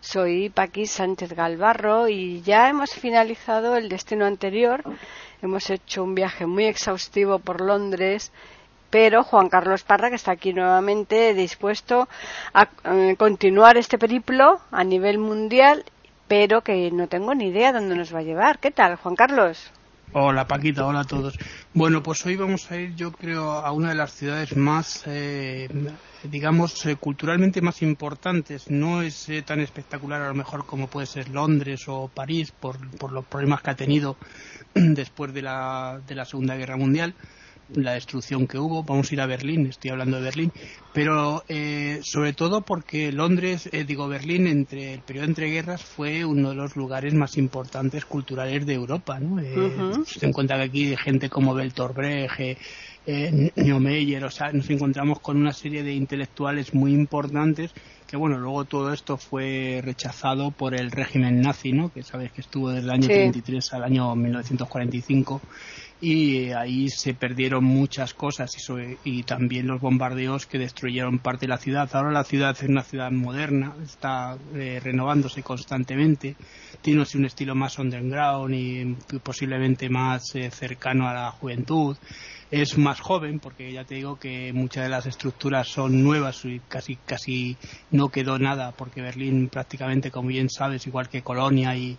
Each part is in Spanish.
Soy Paqui Sánchez Galvarro y ya hemos finalizado el destino anterior. Hemos hecho un viaje muy exhaustivo por Londres, pero Juan Carlos Parra, que está aquí nuevamente dispuesto a eh, continuar este periplo a nivel mundial, pero que no tengo ni idea dónde nos va a llevar. ¿Qué tal, Juan Carlos? Hola Paquita, hola a todos. Bueno, pues hoy vamos a ir yo creo a una de las ciudades más, eh, digamos, eh, culturalmente más importantes. No es eh, tan espectacular a lo mejor como puede ser Londres o París por, por los problemas que ha tenido después de la, de la Segunda Guerra Mundial la destrucción que hubo. Vamos a ir a Berlín, estoy hablando de Berlín, pero eh, sobre todo porque Londres, eh, digo Berlín, entre el periodo entre guerras fue uno de los lugares más importantes culturales de Europa. ¿no? Eh, Se encuentra que aquí gente como Bertolt Brecht, eh, Neumeyer, o sea, nos encontramos con una serie de intelectuales muy importantes que bueno, luego todo esto fue rechazado por el régimen nazi, ¿no? Que sabes que estuvo desde el año Sí. 33 al año 1945 y ahí se perdieron muchas cosas y, también los bombardeos que destruyeron parte de la ciudad. Ahora la ciudad es una ciudad moderna, está eh, renovándose constantemente, tiene un estilo más underground y posiblemente más eh, cercano a la juventud. Es más joven porque ya te digo que muchas de las estructuras son nuevas y casi casi no quedó nada porque Berlín prácticamente como bien sabes igual que Colonia y,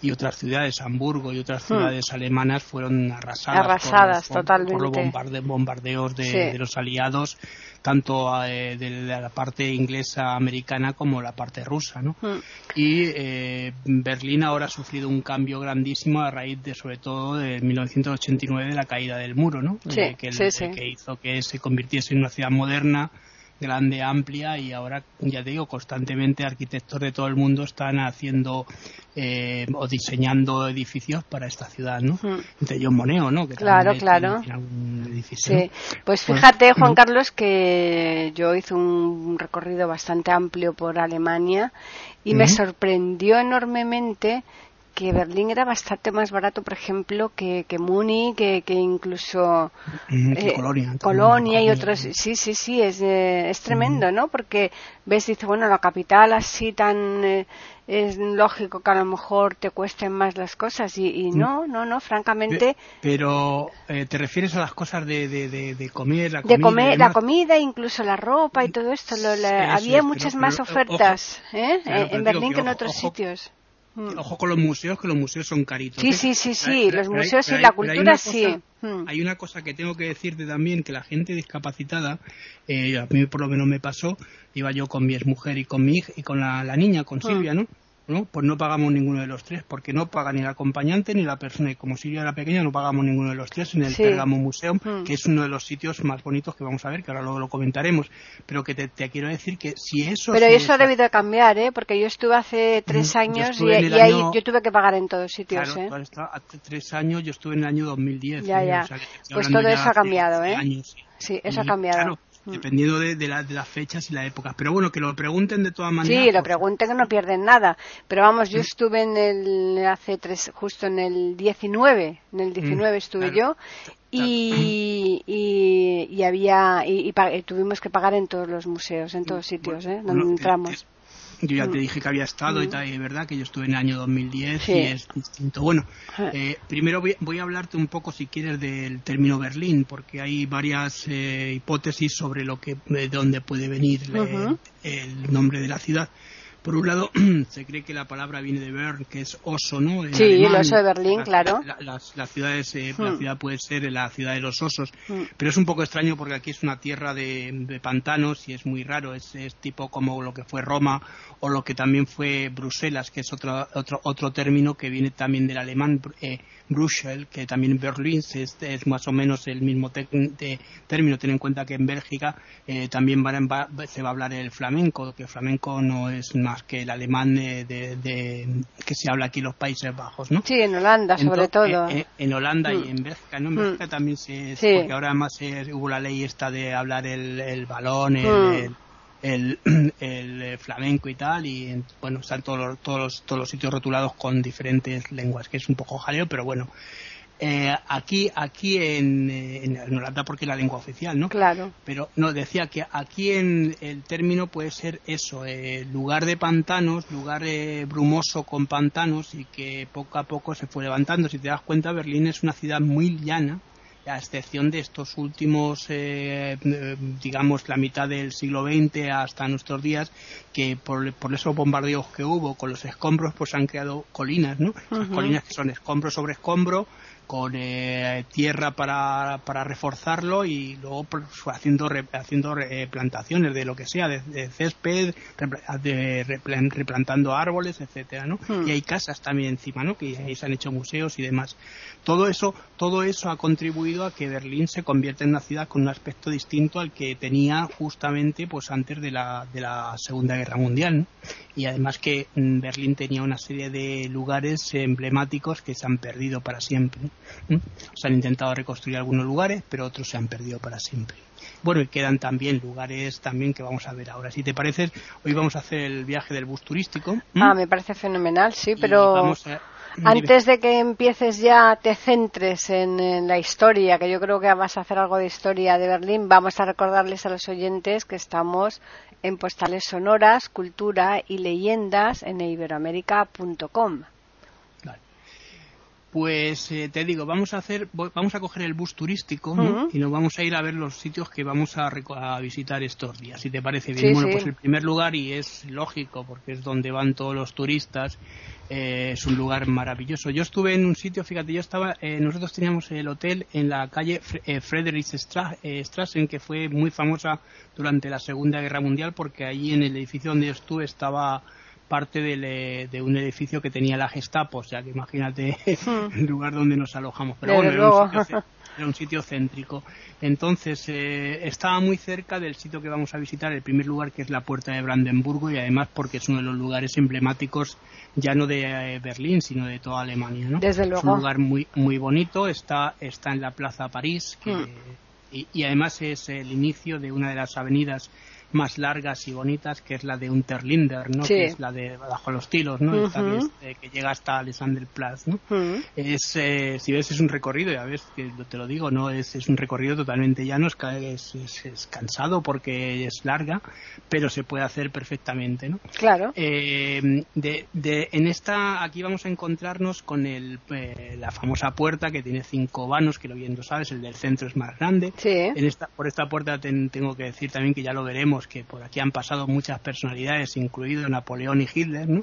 y otras ciudades Hamburgo y otras Hmm. ciudades alemanas fueron arrasadas, Arrasadas, por los, por- por los totalmente. bombarde- bombardeos de, Sí. de los aliados tanto eh, de la parte inglesa americana como la parte rusa ¿no? Mm. y eh, Berlín ahora ha sufrido un cambio grandísimo a raíz de sobre todo de 1989 de la caída del muro ¿no? Sí, Eh, que, sí, sí. que hizo que se convirtiese en una ciudad moderna grande, amplia y ahora, ya te digo, constantemente arquitectos de todo el mundo están haciendo eh, o diseñando edificios para esta ciudad, ¿no? Mm. Entre John Moneo, ¿no? Que Claro, claro. edificio, Sí, ¿no? pues Pues, fíjate, Juan. Carlos, que yo hice un recorrido bastante amplio por Alemania y me sorprendió enormemente que Berlín era bastante más barato, por ejemplo, que, que Múnich, que, que incluso que eh, Colonia, también, Colonia y otros. Sí, sí, sí, es, eh, es tremendo, ¿no? Porque ves, dice, bueno, la capital así tan. eh, es lógico que a lo mejor te cuesten más las cosas y, y no, no, no, francamente. Pe- Pero eh, te refieres a las cosas de, de, de, de comer, la de comida y comer, la comida, incluso la ropa y todo esto. lo- la- había es, muchas pero- más pero, ofertas ¿eh? claro, Eh, en Berlín que que en otros ojo- sitios. Mm. Ojo con los museos, que los museos son caritos. Sí, ¿eh? sí, sí, sí, Pero- los pero hay- museos y la cultura sí. cosa- Mm. Hay una cosa que tengo que decirte también, que la gente discapacitada, eh, a mí por lo menos me pasó, iba yo con mi exmujer y con mi hija, y con la, la niña, con Mm. Silvia, ¿no? ¿No? Pues no pagamos ninguno de los tres, porque no paga ni el acompañante ni la persona. Y como Silvia era pequeña, no pagamos ninguno de los tres en el Sí. Pergamo Museum, Mm. que es uno de los sitios más bonitos que vamos a ver, que ahora luego lo comentaremos. Pero que te, te quiero decir que si eso... Pero eso ha debido de cambiar, ¿eh? Porque yo estuve hace tres años y, ahí yo tuve que pagar en todos sitios, Claro, ¿eh? hace tres años, yo estuve en el año 2010. Ya, ¿eh? ya. O sea, que te estoy Pues todo eso ha cambiado, 12 ¿eh? años, sí. Sí, eso ha cambiado. Claro, Mm. Dependiendo de, de, la- de las fechas y la época. Pero bueno, que lo pregunten de todas maneras. Sí, lo pregunten que no pierden nada. Pero vamos, yo estuve en el, hace tres, justo en el 19, en el 19 estuve Mm, claro. yo y, y, y había, y, y tuvimos que pagar en todos los museos, en todos sitios, ¿eh? Donde Bueno, eh, entramos. Yo ya te Mm. dije que había estado y Mm. tal, y es verdad que yo estuve en el año 2010 Sí. y es distinto. Bueno, Ah. eh, primero voy, voy a hablarte un poco, si quieres, del término Berlín, porque hay varias eh, hipótesis sobre lo que, de dónde puede venir eh, el nombre de la ciudad. Por un lado, se cree que la palabra viene de Bern, que es oso, ¿no? En Sí, el alemán. oso de Berlín, La- claro. la- las, las ciudades, eh, la Hmm. ciudad puede ser la ciudad de los osos, Mm. pero es un poco extraño porque aquí es una tierra de, de pantanos y es muy raro. Es, es tipo como lo que fue Roma o lo que también fue Bruselas, que es otro, otro, otro término que viene también del alemán, eh, Brüssel, que también Berlín es, es más o menos el mismo tec- de- término. Ten en cuenta que en Bélgica eh, también van- va- se va a hablar el flamenco, que el flamenco no es una idiomas que el alemán de, que se habla aquí en los Países Bajos, ¿no? Sí, en Holanda sobre todo. en Holanda y mm. en Bélgica, ¿no? En Bélgica también se... Porque ahora además hubo la ley esta de hablar el, el balón, el el, el, eh, flamenco y tal, y bueno, están todos los, todos, los, todos los sitios rotulados con diferentes lenguas, que es un poco jaleo, pero bueno. Eh, aquí aquí en, eh, en, Holanda porque es la lengua oficial, ¿no? Claro. Pero no, decía que aquí en el término puede ser eso, lugar de pantanos, lugar brumoso con pantanos y que poco a poco se fue levantando. Si te das cuenta, Berlín es una ciudad muy llana, a excepción de estos últimos, eh, digamos, la mitad del siglo XX hasta nuestros días, que por, por esos bombardeos que hubo con los escombros, pues han creado colinas, ¿no? Colinas que son escombro sobre escombro, con eh, tierra para, para, reforzarlo y luego pues, haciendo haciendo plantaciones de lo que sea de, césped de, replantando árboles etcétera no hmm. y hay casas también encima no que ahí se han hecho museos y demás todo eso todo eso ha contribuido a que Berlín se convierta en una ciudad con un aspecto distinto al que tenía justamente pues antes de la de la segunda guerra mundial y además que mm, Berlín tenía una serie de lugares emblemáticos que se han perdido para siempre. Se han intentado reconstruir algunos lugares, pero otros se han perdido para siempre. Bueno, y quedan también lugares también que vamos a ver ahora. Si te parece, hoy vamos a hacer el viaje del bus turístico. Ah, me parece fenomenal, sí, pero antes de que empieces ya te centres en, la historia, que yo creo que vas a hacer algo de historia de Berlín, vamos a recordarles a los oyentes que estamos en postales sonoras, cultura y leyendas en iberoamérica.com. Pues eh, te digo, vamos a hacer, vamos a coger el bus turístico y nos vamos a ir a ver los sitios que vamos a, visitar estos días. Si te parece bien. bueno, pues el primer lugar y es lógico porque es donde van todos los turistas. Eh, es un lugar maravilloso. Yo estuve en un sitio, fíjate, yo estaba, eh, nosotros teníamos el hotel en la calle Friedrichstraßen que fue muy famosa durante la Segunda Guerra Mundial porque allí en el edificio donde yo estuve estaba parte eh, de un edificio que tenía la Gestapo, o sea que imagínate hmm. el lugar donde nos alojamos. Pero bueno, era un, sitio, céntrico. Entonces, eh, estaba muy cerca del sitio que vamos a visitar, el primer lugar que es la Puerta de Brandenburgo y además porque es uno de los lugares emblemáticos ya no de eh, Berlín, sino de toda Alemania. ¿no? Desde luego. Es un lugar muy, muy bonito, está, está en la Plaza París hmm. y, y además es el inicio de una de las avenidas más largas y bonitas, que es la de Unterlinder, ¿no? Que es la de Bajo los Tilos, ¿no? que, llega hasta Alexanderplatz, ¿no? Es, eh, si ves, es un recorrido, ya ves, que te lo digo, ¿no? Es, es un recorrido totalmente llano, es, es, es, cansado porque es larga, pero se puede hacer perfectamente, ¿no? Claro. Eh, de, de, en esta, aquí vamos a encontrarnos con el, eh, la famosa puerta que tiene cinco vanos, que lo viendo sabes, el del centro es más grande. Sí. En esta, por esta puerta tengo que decir también que ya lo veremos que por aquí han pasado muchas personalidades, incluido Napoleón y Hitler, ¿no?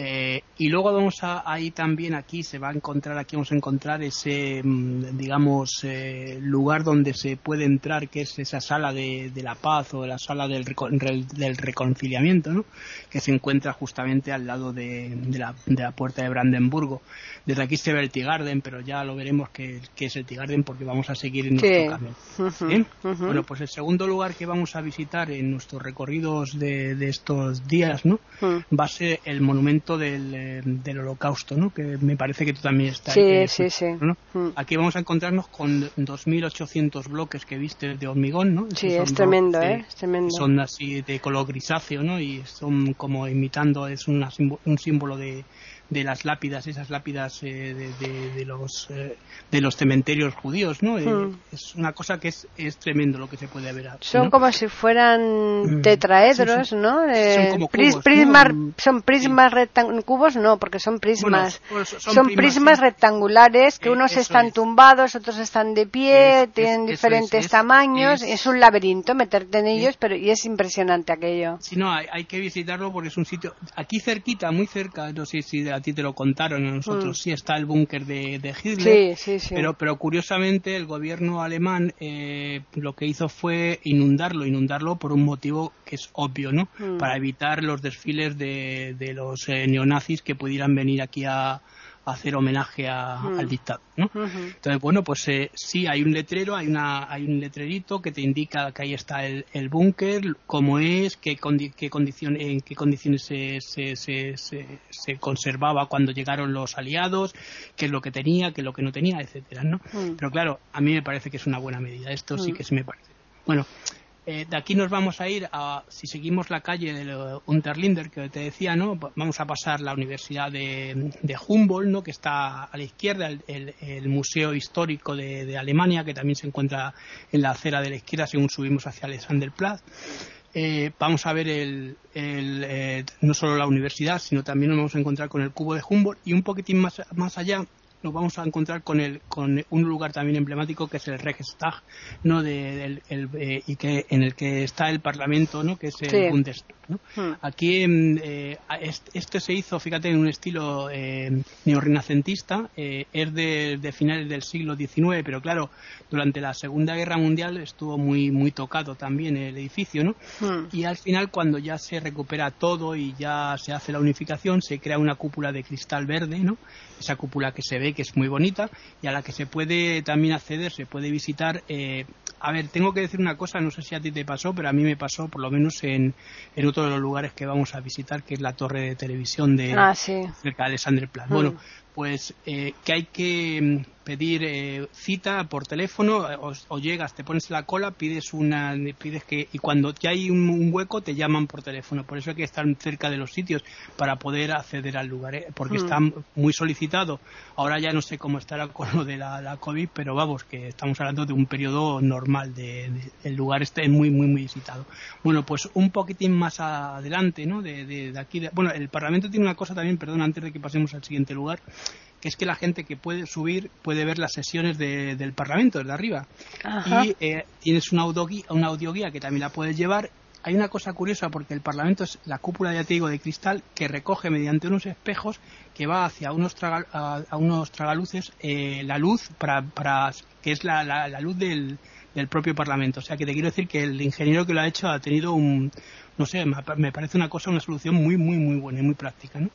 Eh, y luego vamos a ahí también aquí se va a encontrar aquí vamos a encontrar ese mm, digamos eh, lugar donde se puede entrar que es esa sala de, la paz o la sala del, del reconciliamiento ¿no? que se encuentra justamente al lado de, la, de la puerta de Brandenburgo. Desde aquí se ve el Tigarden pero ya lo veremos que, es el Tigarden porque vamos a seguir en nuestro camino. Bueno pues el segundo lugar que vamos a visitar en nuestros recorridos de, estos días no va a ser el monumento del, eh, del holocausto, ¿no? Que me parece que tú también estás. Sí, sí, sí. Mm. Aquí vamos a encontrarnos con 2.800 bloques que viste de hormigón, ¿no? Sí, es tremendo, ¿eh? Es tremendo. Son así de color grisáceo, ¿no? Y son como imitando, es un símbolo de, de las lápidas, esas lápidas eh, de, los eh, de los cementerios judíos, ¿no? Eh, hmm. es una cosa que es, es tremendo lo que se puede ver. Son como si fueran hmm. tetraedros, ¿no? son como cubos, prismas, son prismas cubos, no, porque son prismas, pues son, prismas rectangulares que unos están tumbados, otros están de pie, tienen diferentes tamaños, es, un laberinto meterte en ellos, pero y es impresionante aquello. Sí, no, hay, hay, que visitarlo porque es un sitio aquí cerquita, muy cerca, no sé si de a ti te lo contaron, a nosotros mm. sí está el búnker de, de, Hitler, Pero, pero curiosamente el gobierno alemán eh, lo que hizo fue inundarlo, inundarlo por un motivo que es obvio, ¿no? Mm. Para evitar los desfiles de, de los eh, neonazis que pudieran venir aquí a, hacer homenaje Mm. al dictador, ¿no? Entonces, bueno, pues eh, sí, hay un letrero, hay una hay un letrerito que te indica que ahí está el, el búnker, cómo es, qué, condi qué en qué condiciones se, se, se, se, se conservaba cuando llegaron los aliados, qué es lo que tenía, qué es lo que no tenía, etcétera, ¿no? Mm. Pero claro, a mí me parece que es una buena medida. Esto sí Mm. que sí me parece. Bueno, eh, de aquí nos vamos a ir a, si seguimos la calle del Unterlinder que te decía, ¿no? Va- Vamos a pasar la Universidad de, Humboldt, ¿no? Que está a la izquierda, el, Museo Histórico de, Alemania, que también se encuentra en la acera de la izquierda según subimos hacia Alexanderplatz. Eh, vamos a ver el, el, eh, no solo la universidad, sino también nos vamos a encontrar con el cubo de Humboldt y un poquitín más, más allá nos vamos a encontrar con el con un lugar también emblemático que es el Reichstag no de, del- el, eh, y que en el que está el Parlamento no que es el Sí. Bundestag ¿no? Mm. Aquí mm, eh, a- est- este se hizo, fíjate, en un estilo eh, neorrenacentista, eh, es de, de finales del siglo XIX, pero claro, durante la Segunda Guerra Mundial estuvo muy muy tocado también el edificio, ¿no? Mm. Y al final, cuando ya se recupera todo y ya se hace la unificación, se crea una cúpula de cristal verde, ¿no? Esa cúpula que se ve que es muy bonita y a la que se puede también acceder, se puede visitar. A ver, tengo que decir una cosa, no sé si a ti te pasó, pero a mí me pasó, por lo menos en, en otro de los lugares que vamos a visitar, que es la torre de televisión de Ah, sí. cerca de Alexanderplatz. Mm. Bueno, pues eh, que hay que mm, pedir eh, cita por teléfono eh, o, o llegas, te pones la cola, pides una, pides que y cuando ya hay un, un hueco te llaman por teléfono. Por eso hay que estar cerca de los sitios para poder acceder al lugar, ¿eh? porque Mm. está muy solicitado. Ahora ya no sé cómo estará con lo de la, la COVID, pero vamos, que estamos hablando de un periodo normal, de, de- el lugar está muy, muy, muy visitado. Bueno, pues un poquitín más adelante, ¿no? De, de- de aquí, de- bueno, el Parlamento tiene una cosa también, perdón, antes de que pasemos al siguiente lugar, que es que la gente que puede subir puede ver las sesiones de- del Parlamento desde arriba. Ajá. Y eh, tienes una audioguía, una audioguía que también la puedes llevar. Hay una cosa curiosa porque el Parlamento es la cúpula, ya te digo, de cristal que recoge mediante unos espejos que va hacia unos, traga- a, a unos tragaluces eh, la luz para, para que es la, la- la luz del, del propio Parlamento. O sea que te quiero decir que el ingeniero que lo ha hecho ha tenido un, no sé, me, me parece una cosa, una solución muy, muy, muy buena y muy práctica, ¿no?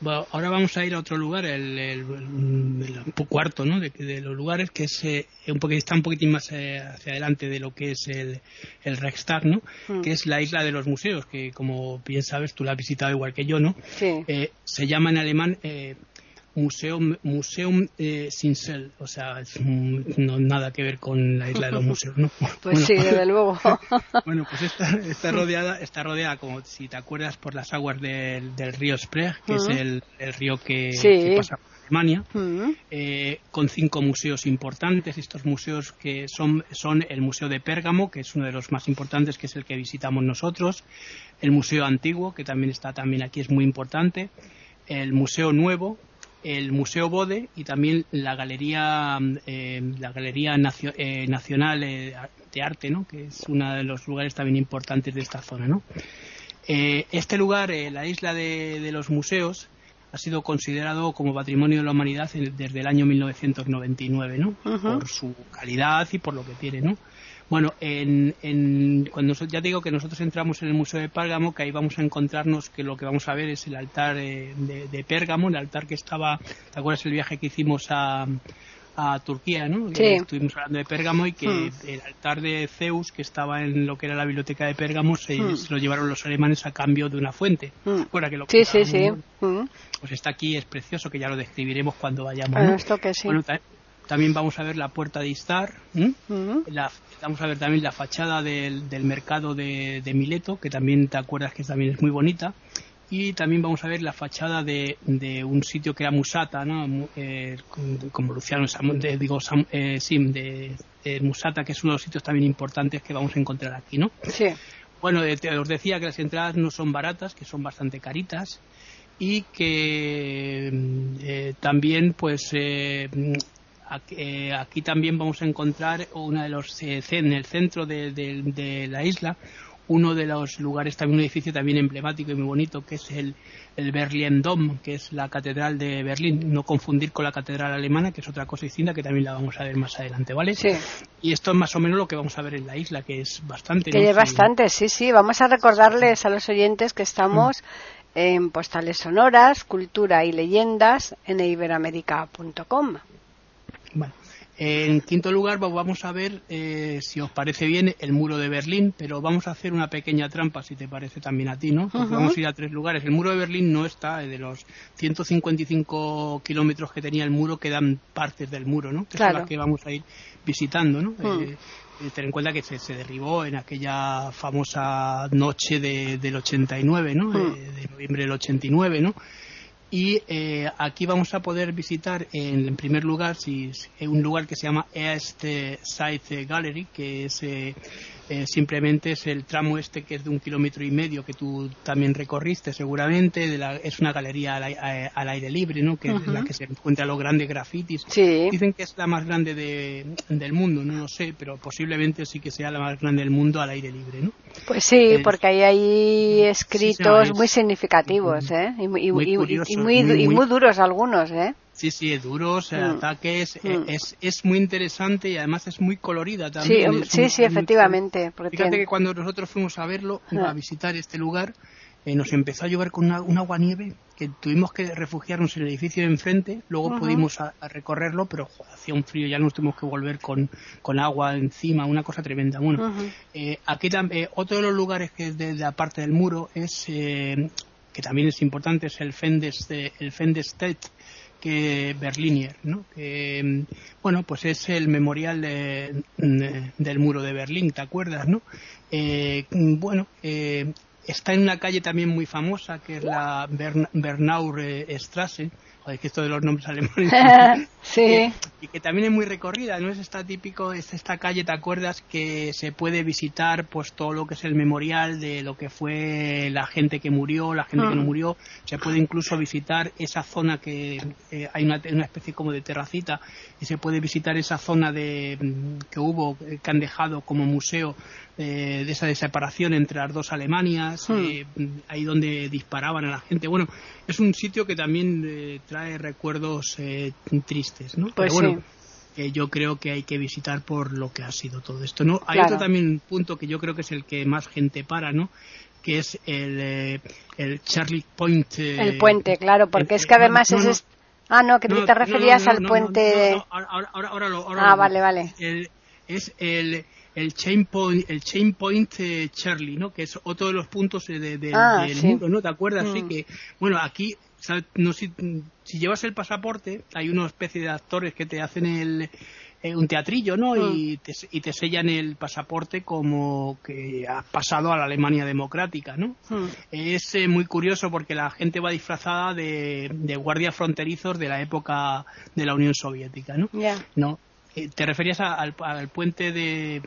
Bueno, ahora vamos a ir a otro lugar, el, el- el- el cuarto ¿no? de, de los lugares, que es eh, un poquito, está un poquitín más eh, hacia adelante de lo que es el, el Reichstag, ¿no? Mm. que es la isla de los museos, que como bien sabes, tú la has visitado igual que yo, ¿no? Sí. Eh, se llama en alemán eh, Museum, Museum eh, Sinsel, o sea, es, no nada que ver con la isla de los museos, ¿no? Pues Bueno, sí, desde luego. bueno, pues está, está rodeada, está rodeada como si te acuerdas por las aguas del, del río Spree, que es el, el río que, Sí. que pasa por Alemania, eh, con cinco museos importantes. Estos museos que son, son el Museo de Pérgamo, que es uno de los más importantes, que es el que visitamos nosotros, el Museo Antiguo, que también está también aquí, es muy importante, el Museo Nuevo, el Museo Bode y también la Galería, eh, la Galería Nacio- eh, Nacional eh, de Arte, ¿no? que es uno de los lugares también importantes de esta zona. ¿no? Eh, este lugar, eh, la isla de, de los museos, ha sido considerado como patrimonio de la humanidad en- desde el año 1999, ¿no? Por su calidad y por lo que tiene, ¿no? Bueno, en, en- cuando ya te digo que nosotros entramos en el Museo de Pérgamo, que ahí vamos a encontrarnos que lo que vamos a ver es el altar eh, de, de Pérgamo, el altar que estaba, ¿te acuerdas el viaje que hicimos a, a Turquía, ¿no? Sí. Estuvimos hablando de Pérgamo y que Hmm. el altar de Zeus, que estaba en lo que era la biblioteca de Pérgamo, se, Hmm. se lo llevaron los alemanes a cambio de una fuente. Mm. Fuera que lo Sí, sí, sí. contábamos, ¿no? Mm. Pues está aquí, es precioso, que ya lo describiremos cuando vayamos. Bueno, ¿no? esto que sí. Bueno, también vamos a ver la puerta de Istar. La- vamos a ver también la fachada del, del mercado de, de Mileto, que también te acuerdas que también es muy bonita. Y también vamos a ver la fachada de, de un sitio que era Musata, ¿no? Eh, como Luciano, Sam- de- digo, Sam- eh, sí, de, Musata, que es uno de los sitios también importantes que vamos a encontrar aquí, ¿no? Sí. Bueno, eh, te- os decía que las entradas no son baratas, que son bastante caritas y que mm, eh, también, pues, eh, aquí, eh, aquí también vamos a encontrar una de los eh, en el centro de, de- de la isla uno de los lugares también un edificio también emblemático y muy bonito que es el el Berlin Dom que es la catedral de Berlín no confundir con la catedral alemana que es otra cosa distinta que también la vamos a ver más adelante vale Sí. y esto es más o menos lo que vamos a ver en la isla que es bastante Que ¿no? es bastante, sí, sí. Vamos a recordarles a los oyentes que estamos en postales sonoras, cultura y leyendas en iberoamérica.com. Bueno, en quinto lugar vamos a ver, eh, si os parece bien, el muro de Berlín, pero vamos a hacer una pequeña trampa, si te parece también a ti, ¿no? Vamos a ir a tres lugares. El muro de Berlín no está, de los 155 kilómetros que tenía el muro, quedan partes del muro, ¿no? Que son las que vamos a ir visitando, ¿no? Eh, ten en cuenta que se, derribó en aquella famosa noche del 89, ¿no? Hmm. de noviembre del 89, ¿no? Y eh, aquí vamos a poder visitar en, primer lugar si, un lugar que se llama East Side Gallery que es eh, eh, simplemente es el tramo este que es de un kilómetro y medio que tú también recorriste seguramente es una galería al, aire libre no que es la que se encuentra los grandes grafitis. Dicen que es la más grande del mundo no lo sé pero posiblemente sí que sea la más grande del mundo al aire libre no pues sí porque ahí hay escritos muy significativos ¿eh? y, muy, y muy duros algunos ¿eh? Sí, sí, duros, mm. ataques, eh, mm. es, es muy interesante y además es muy colorida también. Sí, sí, efectivamente. Fíjate que cuando nosotros fuimos a verlo, a ah. visitar este lugar, eh, nos empezó a llover con una, un agua nieve que tuvimos que refugiarnos en el edificio de enfrente, luego pudimos a, recorrerlo, pero hacía un frío, ya nos tuvimos que volver con, con agua encima, una cosa tremenda. Bueno, eh, aquí también, otro de los lugares que es de, la parte del muro es, que también es importante, es el Fendes, el Fendes que Berliner, ¿no? Que, bueno, pues es el memorial del muro de Berlín, ¿te acuerdas, no? Eh, bueno, eh, está en una calle también muy famosa que es la Bernauer Straße, Joder, que esto de los nombres alemanes. sí. Y, que también es muy recorrida, ¿no? Es esta típico, es esta calle, ¿te acuerdas? Que se puede visitar, pues todo lo que es el memorial de lo que fue la gente que murió, la gente que no mm. murió. Se puede incluso visitar esa zona que eh, hay una, una, especie como de terracita y se puede visitar esa zona de mm, que hubo, que han dejado como museo de esa separación entre las dos Alemanias, hmm. eh, ahí donde disparaban a la gente. Bueno, es un sitio que también eh, trae recuerdos eh, tristes, ¿no? Pues Pero bueno, que yo creo que hay que visitar por lo que ha sido todo esto, ¿no? Hay otro también punto que yo creo que es el que más gente para, ¿no? Que es el, el Charlie Point. el puente, claro, porque es que además es... Ah, no, que te referías al puente... ahora, ahora, ah, vale, vale. es el el Chain Point, el Chain Point eh, Charlie, ¿no? Que es otro de los puntos de, ah, del muro, ¿no? ¿Te acuerdas? Sí, mm. que, bueno, aquí, no, si, si, llevas el pasaporte, hay una especie de actores que te hacen el, eh, un teatrillo, ¿no? Mm. Y, te, y te sellan el pasaporte como que has pasado a la Alemania democrática, ¿no? Mm. Es eh, muy curioso porque la gente va disfrazada de, de guardias fronterizos de la época de la Unión Soviética, ¿no? ¿No? Eh, ¿Te referías al, puente de,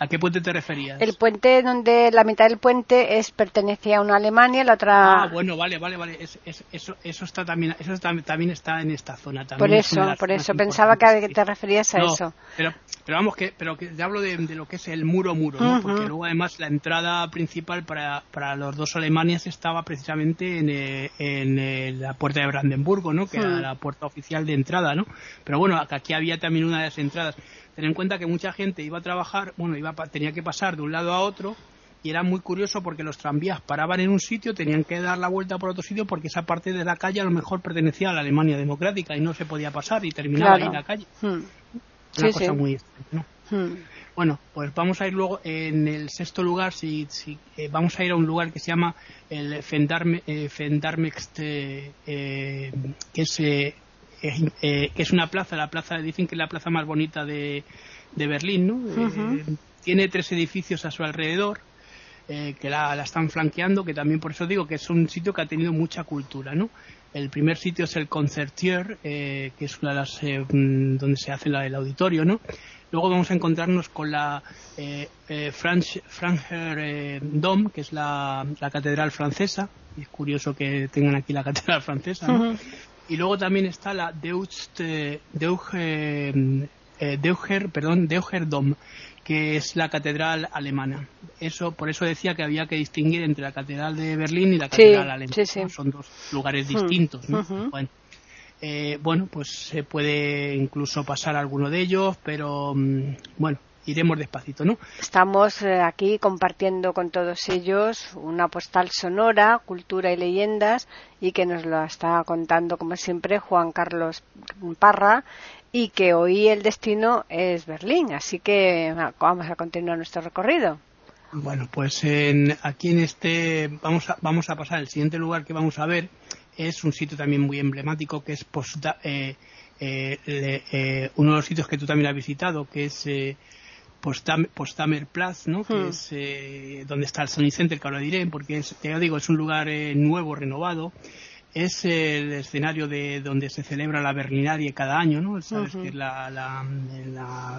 ¿A qué puente te referías? El puente donde la mitad del puente es pertenecía a una Alemania, la otra. Ah, bueno, vale, vale, vale. eso, eso está también, eso también está en esta zona. por eso, por eso pensaba que te referías a eso. Pero, pero vamos que, pero que te hablo de, lo que es el muro muro, ¿no? Porque luego además la entrada principal para, para los dos Alemanias estaba precisamente en, eh, en, eh, la puerta de Brandenburgo, ¿no? Que era la puerta oficial de entrada, ¿no? Pero bueno, aquí había también una de las entradas. Ten en cuenta que mucha gente iba a trabajar, bueno, iba tenía que pasar de un lado a otro y era muy curioso porque los tranvías paraban en un sitio, tenían que dar la vuelta por otro sitio porque esa parte de la calle a lo mejor pertenecía a la Alemania democrática y no se podía pasar y terminaba ahí la calle. Hmm. Una cosa muy hmm. Bueno, pues vamos a ir luego en el sexto lugar, si, si eh, vamos a ir a un lugar que se llama el Fendarme, eh, eh, que es que es una plaza, la plaza dicen que es la plaza más bonita de, de Berlín, ¿no? Tiene tres edificios a su alrededor eh, que la, están flanqueando, que también por eso digo que es un sitio que ha tenido mucha cultura, ¿no? El primer sitio es el Concertier, eh, que es una de las eh, mm, donde se hace la, el auditorio, ¿no? Luego vamos a encontrarnos con la eh, Frankfurt Dom, que es la, catedral francesa. Y es curioso que tengan aquí la catedral francesa, ¿no? Y luego también está la Deutsch, perdón, Dom, que es la catedral alemana. Eso, por eso decía que había que distinguir entre la catedral de Berlín y la catedral alemana. Son dos lugares hmm. distintos. bueno, eh, bueno, pues se puede incluso pasar alguno de ellos, pero mm, bueno, iremos despacito, ¿no? Estamos eh, aquí compartiendo con todos ellos una postal sonora, cultura y leyendas, y que nos lo está contando, como siempre, Juan Carlos Parra, y que hoy el destino es Berlín. Así que vamos a continuar nuestro recorrido. Bueno, pues en, aquí en este vamos a, vamos a pasar. El siguiente lugar que vamos a ver es un sitio también muy emblemático que es eh, eh, eh, uno de los sitios que tú también has visitado, que es eh, Postamer, Platz, ¿no? que hmm. es eh, donde está el Sony Center, que ahora diré, porque es, ya digo, es un lugar nuevo, renovado. Es el escenario de donde se celebra la Berlinarie cada año, ¿no? Sabes que la,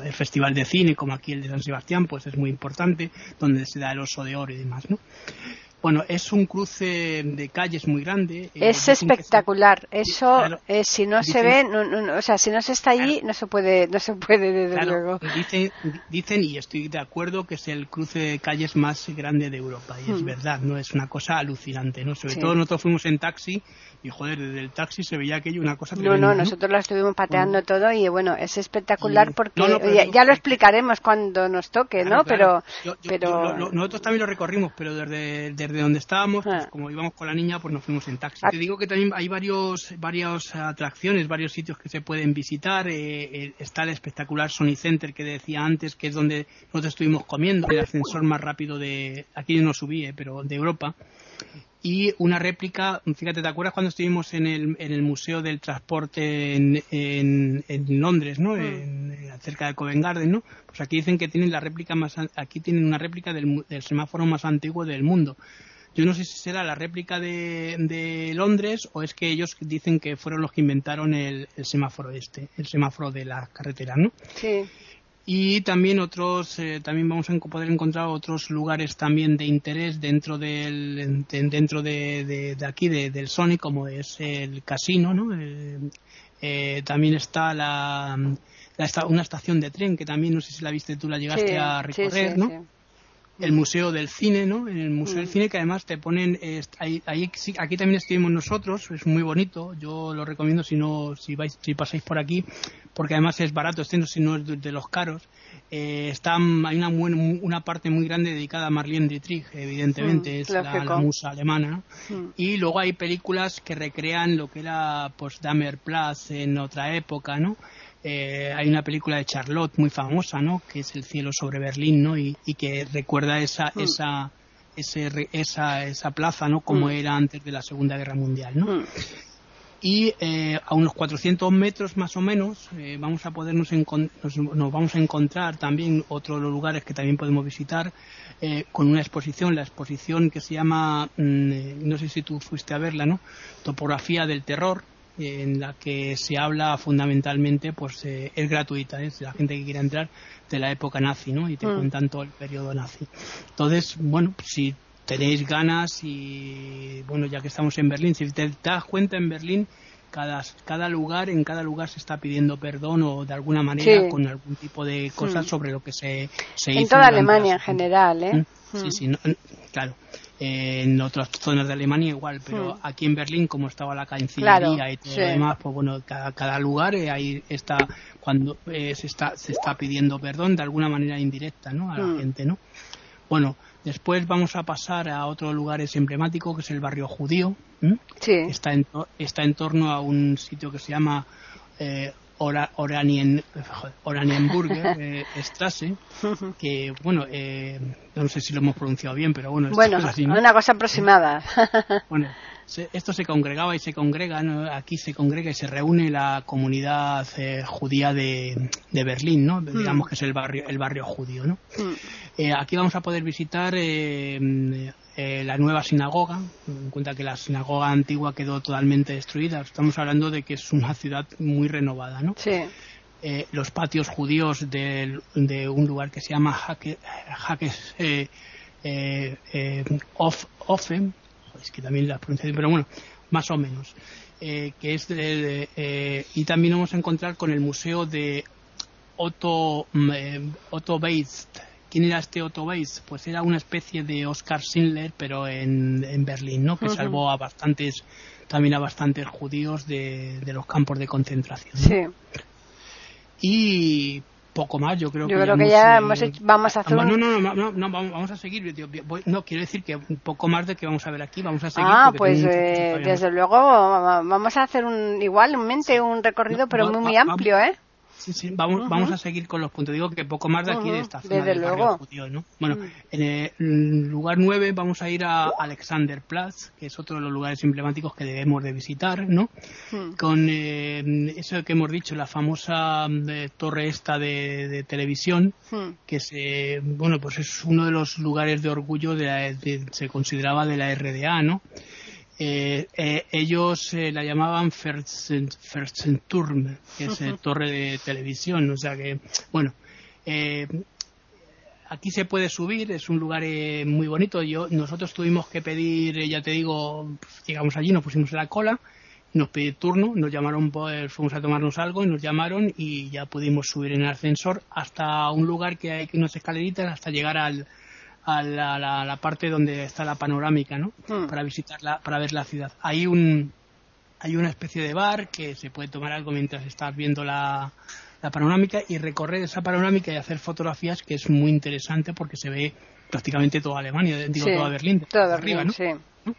el festival de cine, como aquí el de San Sebastián, pues es muy importante, donde se da el oso de oro y demás, ¿no? Bueno, es un cruce de calles muy grande. Eh, es espectacular. Eso, eh, si no se ve, o sea, si no se está allí, no se puede, no se puede desde luego. Dicen, dicen, y estoy de acuerdo, que es el cruce de calles más grande de Europa. Y es hmm. verdad, no es una cosa alucinante, ¿no? Sobre todo nosotros fuimos en taxi y joder, desde el taxi se veía aquello una cosa No, no, nosotros lo estuvimos pateando todo y bueno, es espectacular porque ya, lo explicaremos cuando nos toque, ¿no? Pero, pero... nosotros también lo recorrimos, pero desde, desde donde estábamos, pues, ah. como íbamos con la niña, pues nos fuimos en taxi. Ah. Te digo que también hay varios, varias atracciones, varios sitios que se pueden visitar. Eh, eh, está el espectacular Sony Center que decía antes, que es donde nosotros estuvimos comiendo, el ascensor más rápido de, aquí no subí, eh, pero de Europa y una réplica, fíjate, ¿te acuerdas cuando estuvimos en el, en el Museo del Transporte en, en, Londres, ¿no? Mm. En, cerca de Covent Garden, ¿no? Pues aquí dicen que tienen la réplica más, aquí tienen una réplica del, semáforo más antiguo del mundo. Yo no sé si será la réplica de, de, Londres o es que ellos dicen que fueron los que inventaron el, el semáforo este, el semáforo de la carretera, ¿no? Sí y también otros eh, también vamos a poder encontrar otros lugares también de interés dentro del dentro de, de, aquí del Sony como es el casino no eh, eh, también está la, una estación de tren que también no sé si la viste tú la llegaste a recorrer no el Museo del Cine, ¿no? En el Museo del mm. Cine que además te ponen, ahí, aquí también estuvimos nosotros, es muy bonito, yo lo recomiendo si no, si vais, si pasáis por aquí, porque además es barato, este no, si no es de, los caros. Eh, está, hay una, una parte muy grande dedicada a Marlene Dietrich, evidentemente, mm, es la, musa alemana. Mm. Y luego hay películas que recrean lo que era pues Damer Platz en otra época, ¿no? Eh, hay una película de Charlotte muy famosa, ¿no? Que es El cielo sobre Berlín, ¿no? Y, que recuerda esa, mm. esa, esa, esa plaza, ¿no? Como era antes de la Segunda Guerra Mundial, ¿no? y eh, a unos 400 metros más o menos eh, vamos a podernos nos, vamos a encontrar también otros lugares que también podemos visitar eh, con una exposición la exposición que se llama mm, no sé si tú fuiste a verla no topografía del terror en la que se habla fundamentalmente pues es gratuita es la gente que quiera entrar de la época nazi no y te mm. cuentan todo el periodo nazi entonces bueno si tenéis ganas y bueno, ya que estamos en Berlín, si te, das cuenta en Berlín, cada, cada lugar, en cada lugar se está pidiendo perdón o de alguna manera con algún tipo de cosas mm. sobre lo que se, se en toda Alemania en general, ¿eh? ¿Mm? Sí, sí, claro. en otras zonas de Alemania igual, pero aquí en Berlín, como estaba la cancillería y todo lo demás, pues bueno, cada, cada lugar eh, ahí está, cuando eh, se, está, se está pidiendo perdón de alguna manera indirecta, ¿no? A la gente, ¿no? Bueno, Después vamos a pasar a otro lugar emblemático que es el barrio judío. Sí. Está, en, está en torno a un sitio que se llama eh, Oranien, Oranienburger eh, Strasse, que bueno, eh, no sé si lo hemos pronunciado bien, pero bueno, bueno una cosa aproximada. bueno, esto se congregaba y se congrega, aquí se congrega y se reúne la comunidad eh, judía de, de, Berlín, ¿no? Mm. Digamos que es el barrio, el barrio judío, ¿no? Mm. Eh, aquí vamos a poder visitar eh, la nueva sinagoga, en cuenta que la sinagoga antigua quedó totalmente destruida. Estamos hablando de que es una ciudad muy renovada, ¿no? Sí. los patios judíos de, de, un lugar que se llama Jaques Offen, es que también la pronunciación, pero bueno, más o menos. Eh, que es de, eh, y también vamos a encontrar con el museo de Otto, mm, eh, Otto Beist. ¿Quién era este Otto Beist? Pues era una especie de Oscar Schindler, pero en, en Berlín, ¿no? Que salvó a bastantes, también a bastantes judíos de, de los campos de concentración. Sí. Y poco más, yo creo yo que creo ya que ya hemos, hecho- vamos a hacer Ah, no, no, no, no, no, vamos, a seguir. voy- No, quiero decir que un poco más de que vamos a ver aquí, vamos a seguir. Ah, pues eh, desde luego va- vamos a hacer un igualmente un recorrido, pero muy muy amplio, ¿eh? Sí, sí, vamos, vamos a seguir con los puntos. Digo que poco más de aquí de esta zona desde del luego. judío, ¿no? Bueno, Mm. en el lugar 9 vamos a ir a Alexanderplatz, que es otro de los lugares emblemáticos que debemos de visitar, ¿no? Mm. Con eh, eso que hemos dicho, la famosa eh, torre esta de, de televisión, Mm. que se, bueno, pues es uno de los lugares de orgullo de, la- de- se consideraba de la RDA, ¿no? Eh, eh, ellos eh, la llamaban Fersen- Fersenturm, que es eh, torre de televisión, o sea que, bueno, eh, aquí se puede subir, es un lugar eh, muy bonito. Yo, nosotros tuvimos que pedir, ya te digo, llegamos allí, nos pusimos en la cola, nos pedí turno, nos llamaron, pues, fuimos a tomarnos algo y nos llamaron y ya pudimos subir en el ascensor hasta un lugar que hay unas escaleritas hasta llegar al, a la, la- la parte donde está la panorámica, ¿no? Mm. Para visitarla, para ver la ciudad. Hay un, hay una especie de bar que se puede tomar algo mientras estás viendo la, la panorámica y recorrer esa panorámica y hacer fotografías que es muy interesante porque se ve prácticamente toda Alemania, digo Sí, toda Berlín, desde todo arriba, Berlín, ¿no? sí.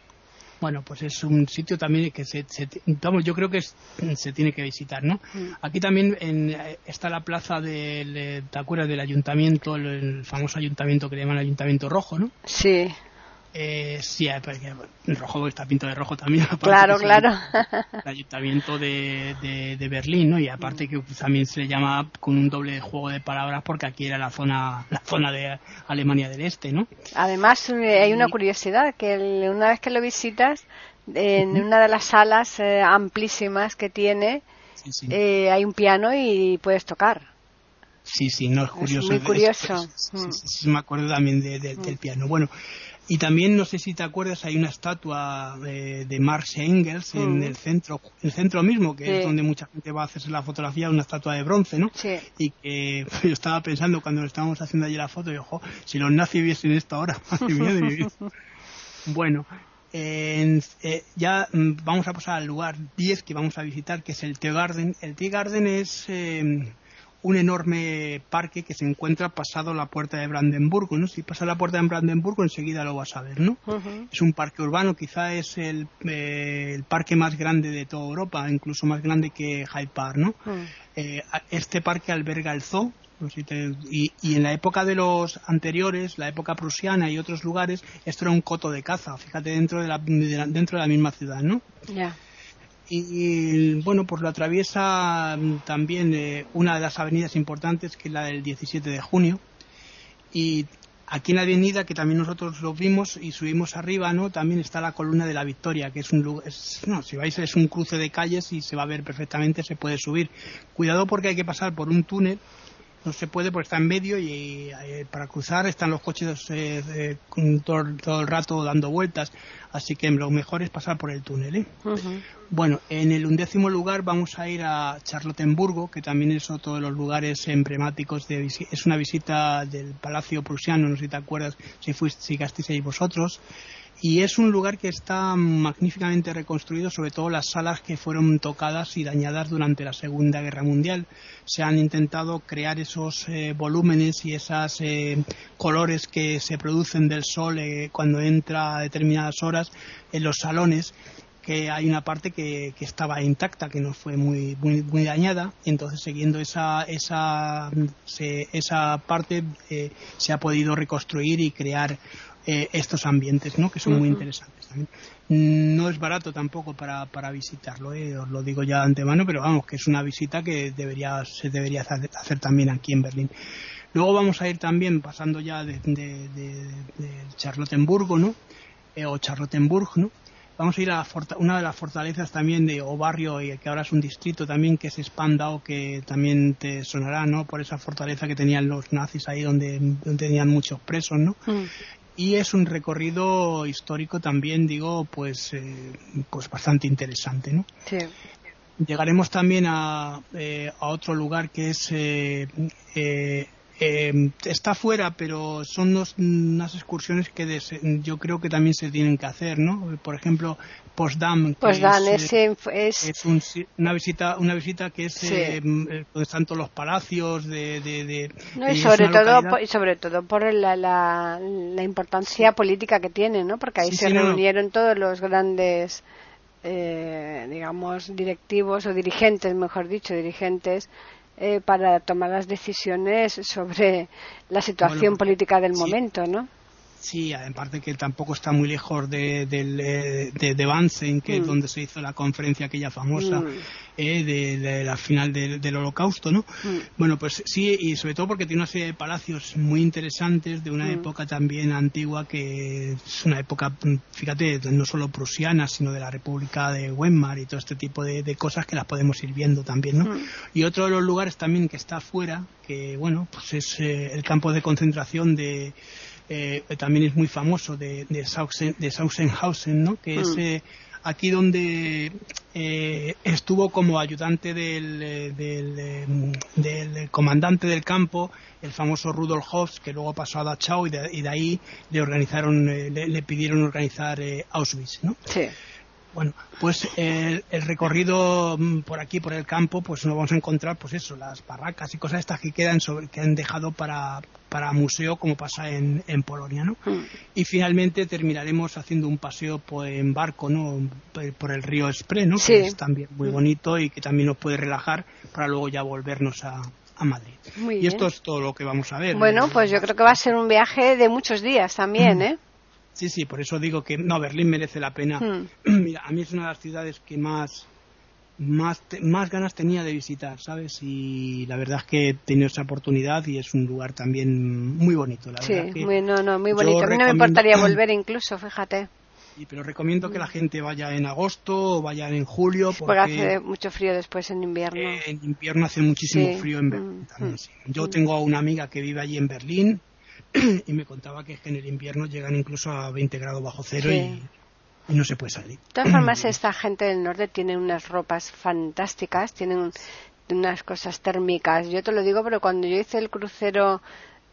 Bueno, pues es un sitio también que se, se- vamos, yo creo que es- se tiene que visitar, ¿no? Mm. Aquí también en- eh, está la plaza del, eh, ¿te acuerdas del ayuntamiento, el, el famoso ayuntamiento que le llaman ayuntamiento rojo, ¿no? Sí, Eh, sí, porque rojo está pintado de rojo también. claro, claro. El, el ayuntamiento de, de, de Berlín, ¿no? Y aparte que también se le llama con un doble juego de palabras porque aquí era la zona, la zona de Alemania del Este, ¿no? Además, eh, hay una curiosidad, que el- una vez que lo visitas, en una de las salas eh, amplísimas que tiene, Sí, sí. eh, hay un piano y puedes tocar. Sí, sí, no es curioso. muy curioso. Sí, Mm. sí, me acuerdo también de- de- del piano. Bueno, y también no sé si te acuerdas, hay una estatua eh, de Marx Engels en Mm. el centro, el centro mismo, que Sí. es donde mucha gente va a hacerse la fotografía, una estatua de bronce, ¿no? Sí. Y que yo estaba pensando cuando estábamos haciendo allí la foto, y ojo, si los nazis viesen esto ahora, madre mía de mi vida. Bueno, en- eh, ya mm, vamos a pasar al lugar 10 que vamos a visitar, que es el Tiergarten. El Tiergarten es eh, un enorme parque que se encuentra pasado la puerta de Brandenburgo, ¿no? Si pasas la puerta de Brandenburgo enseguida lo vas a ver, ¿no? Es un parque urbano, quizá es el, eh, el parque más grande de toda Europa, incluso más grande que Hyde Park, ¿no? Mm. Eh, este parque alberga el zoo y, y en la época de los anteriores, la época prusiana y otros lugares, esto era un coto de caza, fíjate, dentro de la, de la- dentro de la misma ciudad, ¿no? Ya. Y, bueno, pues lo atraviesa mm, también eh, una de las avenidas importantes, que es la del 17 de junio. Y aquí en la avenida, que también nosotros lo vimos y subimos arriba, ¿no? También está la columna de la Victoria, que es un lugar, no, si vais es un cruce de calles y se va a ver perfectamente, se puede subir. Cuidado porque hay que pasar por un túnel no se puede porque está en medio y eh, para cruzar están los coches eh, eh, todo, todo el rato dando vueltas, así que lo mejor es pasar por el túnel. ¿eh? Ujú. Bueno, en el undécimo lugar vamos a ir a Charlottenburgo, que también es otro de los lugares emblemáticos de es una visita del Palacio Prusiano, no sé si te acuerdas, si fuiste, si gastisteis vosotros. Y es un lugar que está magníficamente reconstruido, sobre todo las salas que fueron tocadas y dañadas durante la Segunda Guerra Mundial. Se han intentado crear esos eh, volúmenes y esos colores que se producen del sol eh, cuando entra a determinadas horas en los salones que hay una parte que, estaba intacta, que no fue muy, muy, muy dañada, entonces siguiendo esa, esa, se- esa parte eh, se ha podido reconstruir y crear eh, estos ambientes, ¿no? que son muy interesantes también. No es barato tampoco para, para visitarlo, ¿eh? os lo digo ya de antemano, pero vamos, que es una visita que debería, se debería hacer, también aquí en Berlín. Luego vamos a ir también pasando ya de, de, de- de Charlottenburgo, ¿no? Eh, o Charlottenburg, ¿no? Vamos a ir a la una de las fortalezas también de o barrio y que ahora es un distrito también que es Spandau que también te sonará, ¿no? Por esa fortaleza que tenían los nazis ahí donde, donde tenían muchos presos, ¿no? Mm. Y es un recorrido histórico también digo pues eh, pues bastante interesante no Sí. llegaremos también a, eh, a otro lugar que es eh, eh, eh, está fuera, pero son dos, unas excursiones que yo creo que también se tienen que hacer, ¿no? Por ejemplo, Postdam. Postdam es, es, una visita una visita que es donde están todos los palacios de, de, no, y sobre todo sobre todo por la, la, la importancia política que tiene, ¿no? Porque ahí se reunieron todos los grandes eh, digamos, directivos o dirigentes, mejor dicho, dirigentes, eh, para tomar las decisiones sobre la situación pues, política del momento, ¿no? Sí, aparte que tampoco está muy lejos de, de, de, de Bansen, que es mm. donde se hizo la conferencia aquella famosa mm. eh, de, la final del holocausto, ¿no? Mm. Bueno, pues sí, y sobre todo porque tiene una serie de palacios muy interesantes de una época también antigua que es una época, fíjate, no solo prusiana, sino de la República de Weimar y todo este tipo de, cosas que las podemos ir viendo también, ¿no? Y otro de los lugares también que está afuera, que bueno, pues es eh, el campo de concentración de eh, también es muy famoso de, de, Sausenhausen, ¿no? que es mm. eh, aquí donde eh, estuvo como ayudante del, del, comandante del campo, el famoso Rudolf Hoff, que luego pasó a Dachau y de, ahí le organizaron, le, pidieron organizar Auschwitz. ¿no? Sí. Bueno, pues el, recorrido mm, por aquí, por el campo, pues nos vamos a encontrar, pues eso, las barracas y cosas estas que quedan sobre, que han dejado para, para museo, como pasa en, en Polonia, ¿no? Mm. Y finalmente terminaremos haciendo un paseo pues, en barco, ¿no? Por el río Spree, ¿no? Que es también muy mm. bonito y que también nos puede relajar para luego ya volvernos a, a Madrid. y esto es todo lo que vamos a ver. Bueno, pues yo creo que va a ser un viaje de muchos días también, ¿eh? Sí, sí, por eso digo que no, Berlín merece la pena. Hmm. Mira, a mí es una de las ciudades que más más, más ganas tenía de visitar, ¿sabes? Y la verdad es que he tenido esa oportunidad y es un lugar también muy bonito, la sí, verdad. muy, no, no, muy bonito. A mí no me importaría volver incluso, fíjate. Sí, pero recomiendo que la gente vaya en agosto o vaya en julio. Porque, hace mucho frío después en invierno. en invierno hace muchísimo frío en Berlín mm, también, mm. Yo tengo una amiga que vive allí en Berlín y me contaba que, es que en el invierno llegan incluso a 20 grados bajo cero y, no se puede salir. De todas formas, esta gente del norte tiene unas ropas fantásticas, tienen unas cosas térmicas. Yo te lo digo, pero cuando yo hice el crucero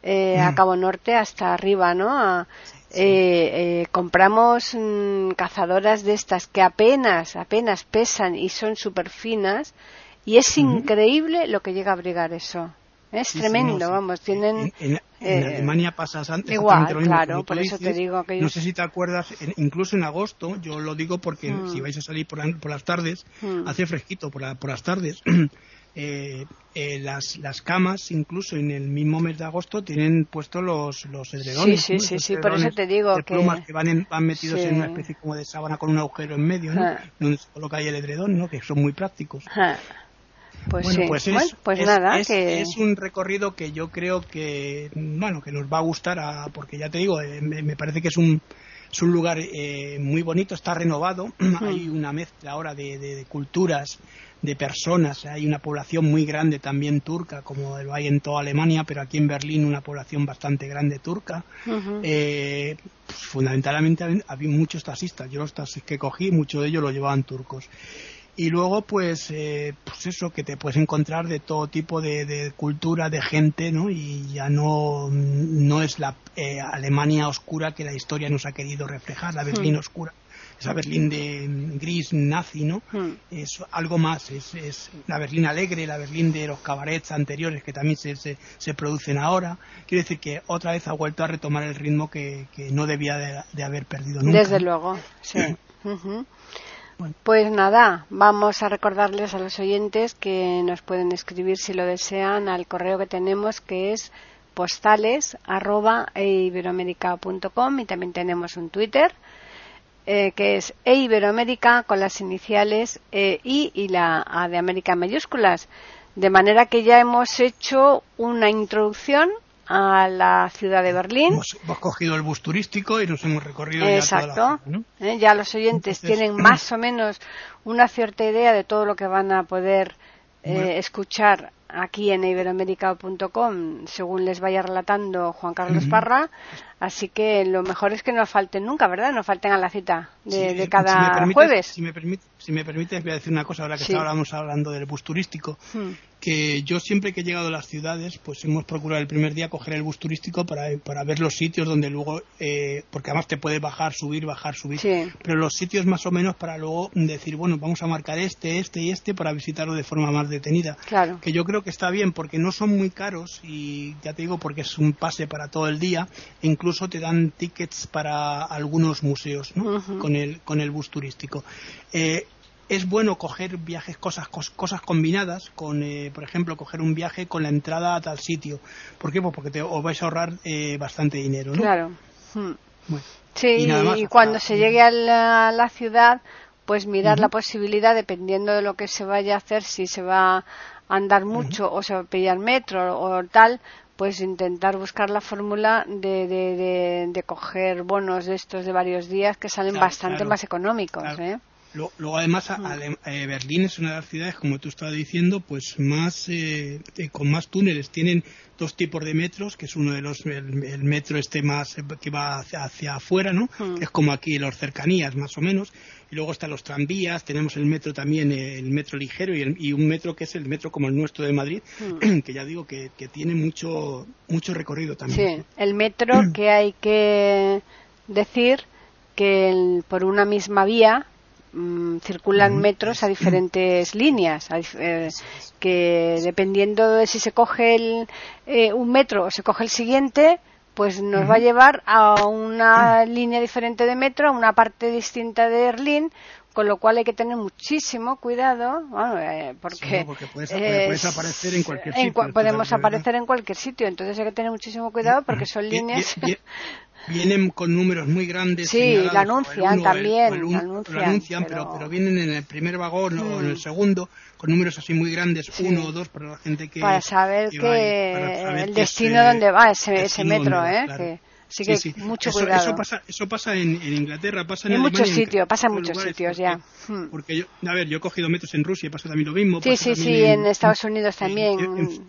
eh, a mm. Cabo Norte hasta arriba, ¿no? Eh, eh, compramos mm, cazadoras de estas que apenas, apenas pesan y son súper finas y es increíble lo que llega a abrigar eso. Es tremendo, vamos, tienen... En, eh, Alemania pasas antes igual, claro, por eso te digo que... No sé si te acuerdas, incluso en agosto, yo lo digo porque mm. si vais a salir por, las tardes, mm. hace fresquito por, las tardes. Eh, eh, las, las camas, incluso en el mismo mes de agosto, tienen puestos los, los edredones. Sí, sí, sí, por eso te digo de que... plumas que van, van metidos en una especie como de sábana con un agujero en medio, ¿no? Ah. Donde se coloca ahí el edredón, ¿no? Que son muy prácticos. Ah. Pues bueno, pues, es, pues nada, es, un recorrido que yo creo que, bueno, que nos va a gustar, porque ya te digo, eh, me, parece que es un, es un lugar eh, muy bonito, está renovado, hay una mezcla ahora de, culturas, de personas, hay una población muy grande también turca, como lo hay en toda Alemania, pero aquí en Berlín una población bastante grande turca. Eh, pues, fundamentalmente había muchos taxistas, yo los taxis que cogí, muchos de ellos lo llevaban turcos y luego pues eh, pues eso que te puedes encontrar de todo tipo de, cultura de gente no y ya no no es la eh, Alemania oscura que la historia nos ha querido reflejar la Berlín hmm. oscura esa Berlín de gris nazi no hmm. es algo más es, es, la Berlín alegre la Berlín de los cabarets anteriores que también se, se, producen ahora. Quiero decir que otra vez ha vuelto a retomar el ritmo que, que no debía de, haber perdido nunca. Desde luego sí Pues nada, vamos a recordarles a los oyentes que nos pueden escribir si lo desean al correo que tenemos que es postales arroba eiberoamerica.com y también tenemos un Twitter eh, que es eiberoamerica con las iniciales e, y la A de América mayúsculas. De manera que ya hemos hecho una introducción a la ciudad de Berlín. Hemos, cogido el bus turístico y nos hemos recorrido Exacto. ya toda la ¿no? ¿Eh? Ya los oyentes tienen más o menos una cierta idea de todo lo que van a poder eh, escuchar aquí en iberoamérica.com según les vaya relatando Juan Carlos Parra. Así que lo mejor es que no falten nunca, ¿verdad? No falten a la cita de, cada jueves. Si me, permite, si me permites, voy a decir una cosa ahora que estábamos hablando del bus turístico. Hmm que yo siempre que he llegado a las ciudades, pues hemos procurado el primer día coger el bus turístico para, para ver los sitios donde luego, eh, porque además te puedes bajar, subir, bajar, subir, pero los sitios más o menos para luego decir, bueno, vamos a marcar este, este y este para visitarlo de forma más detenida. Claro. Que yo creo que está bien porque no son muy caros y ya te digo porque es un pase para todo el día e incluso te dan tickets para algunos museos ¿no? con, el, con el bus turístico. Eh, es bueno coger viajes, cosas, cosas combinadas, con, eh, por ejemplo, coger un viaje con la entrada a tal sitio. ¿Por qué? Pues porque te, os vais a ahorrar eh, bastante dinero, ¿no? Claro. Hmm. sí, y, cuando se llegue a la, ciudad, pues mirar la posibilidad, dependiendo de lo que se vaya a hacer, si se va a andar mucho o se va a pillar metro o tal, pues intentar buscar la fórmula de, de, de, coger bonos de estos de varios días que salen bastante más económicos. ¿eh? Luego, además, eh, Berlín es una de las ciudades, como tú estabas diciendo, pues más eh, eh, con más túneles. Tienen dos tipos de metros, que es uno de los el, metro este más que va hacia, afuera, ¿no? Que es como aquí los cercanías, más o menos. Y luego están los tranvías. Tenemos el metro también, el metro ligero y, un metro que es el metro como el nuestro de Madrid, que ya digo que, tiene mucho mucho recorrido también. Sí, el metro que hay que decir que por una misma vía Mm, circulan metros a diferentes líneas, eh, que dependiendo de si se coge el, eh, un metro o se coge el siguiente, pues nos va a llevar a una línea diferente de metro, a una parte distinta de Berlín, con lo cual hay que tener muchísimo cuidado, eh, porque, puedes, aparecer en cualquier sitio. podemos aparecer en cualquier sitio, entonces hay que tener muchísimo cuidado porque son líneas vienen con números muy grandes. Sí, la anuncian también. lo anuncian, pero... pero... vienen en el primer vagón o en el mm. segundo con números así muy grandes, uno o dos, para la gente que. Para saber que, el destino donde va ese, ese metro, ¿eh? Así que mucho eso, cuidado. Eso pasa, eso pasa en, Inglaterra, pasa en, en muchos sitios, pasa en muchos sitios ya. Hmm. Porque yo, a ver, yo he cogido metros en Rusia, pasa también lo mismo. Sí, sí, sí, en, Estados Unidos también,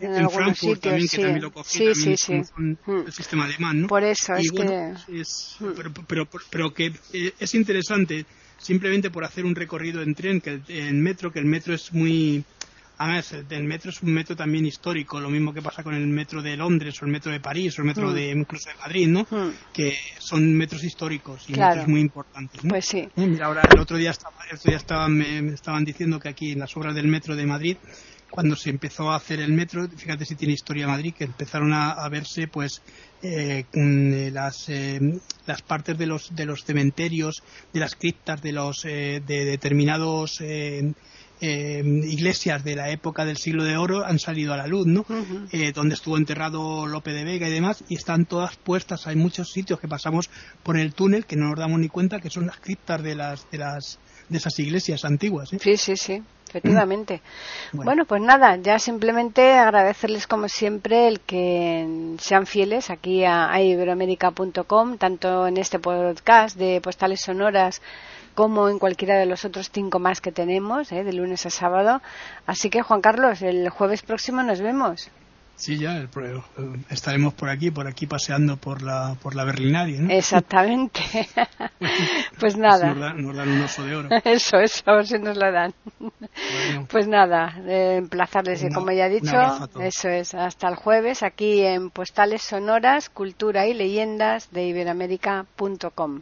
en, algunos sitios. También, sí. que también lo cogí, sí, sí, sí. Hmm. el sistema alemán, ¿no? Por eso, es bueno, que... Es, hmm. pero, pero, pero, que eh, es interesante simplemente por hacer un recorrido en tren, que en metro, que el metro es muy Además, el metro es un metro también histórico, lo mismo que pasa con el metro de Londres o el metro de París o el metro mm. de incluso de Madrid, ¿no? Mm. Que son metros históricos y metros muy importantes. ¿no? Pues sí. Mira, ahora el otro día, estaba, el otro día estaban, me, estaban diciendo que aquí en las obras del metro de Madrid, cuando se empezó a hacer el metro, fíjate si tiene historia Madrid, que empezaron a, verse pues eh, eh, las, eh, las partes de los, de los cementerios, de las criptas, de los de determinados eh, iglesias de la época del siglo de oro han salido a la luz, ¿no? Eh, donde estuvo enterrado Lope de Vega y demás, y están todas puestas. Hay muchos sitios que pasamos por el túnel que no nos damos ni cuenta que son las criptas de las de las de esas iglesias antiguas. ¿eh? Sí, sí, sí, efectivamente. Bueno. pues nada, ya simplemente agradecerles como siempre el que sean fieles aquí a, a iberoamérica.com, tanto en este podcast de postales sonoras como en cualquiera de los otros cinco más que tenemos, ¿eh? de lunes a sábado. Así que, Juan Carlos, el jueves próximo nos vemos. Sí, ya eh, estaremos por aquí, por aquí paseando por la por la Berlinaria, ¿no? Exactamente. pues nada. Nos dan, un oso de oro. Eso, eso, a ver si nos lo dan. Pues nada, eh, emplazarles, como ya he dicho, eso es, hasta el jueves aquí en Postales Sonoras, Cultura y Leyendas de Iberoamérica.com.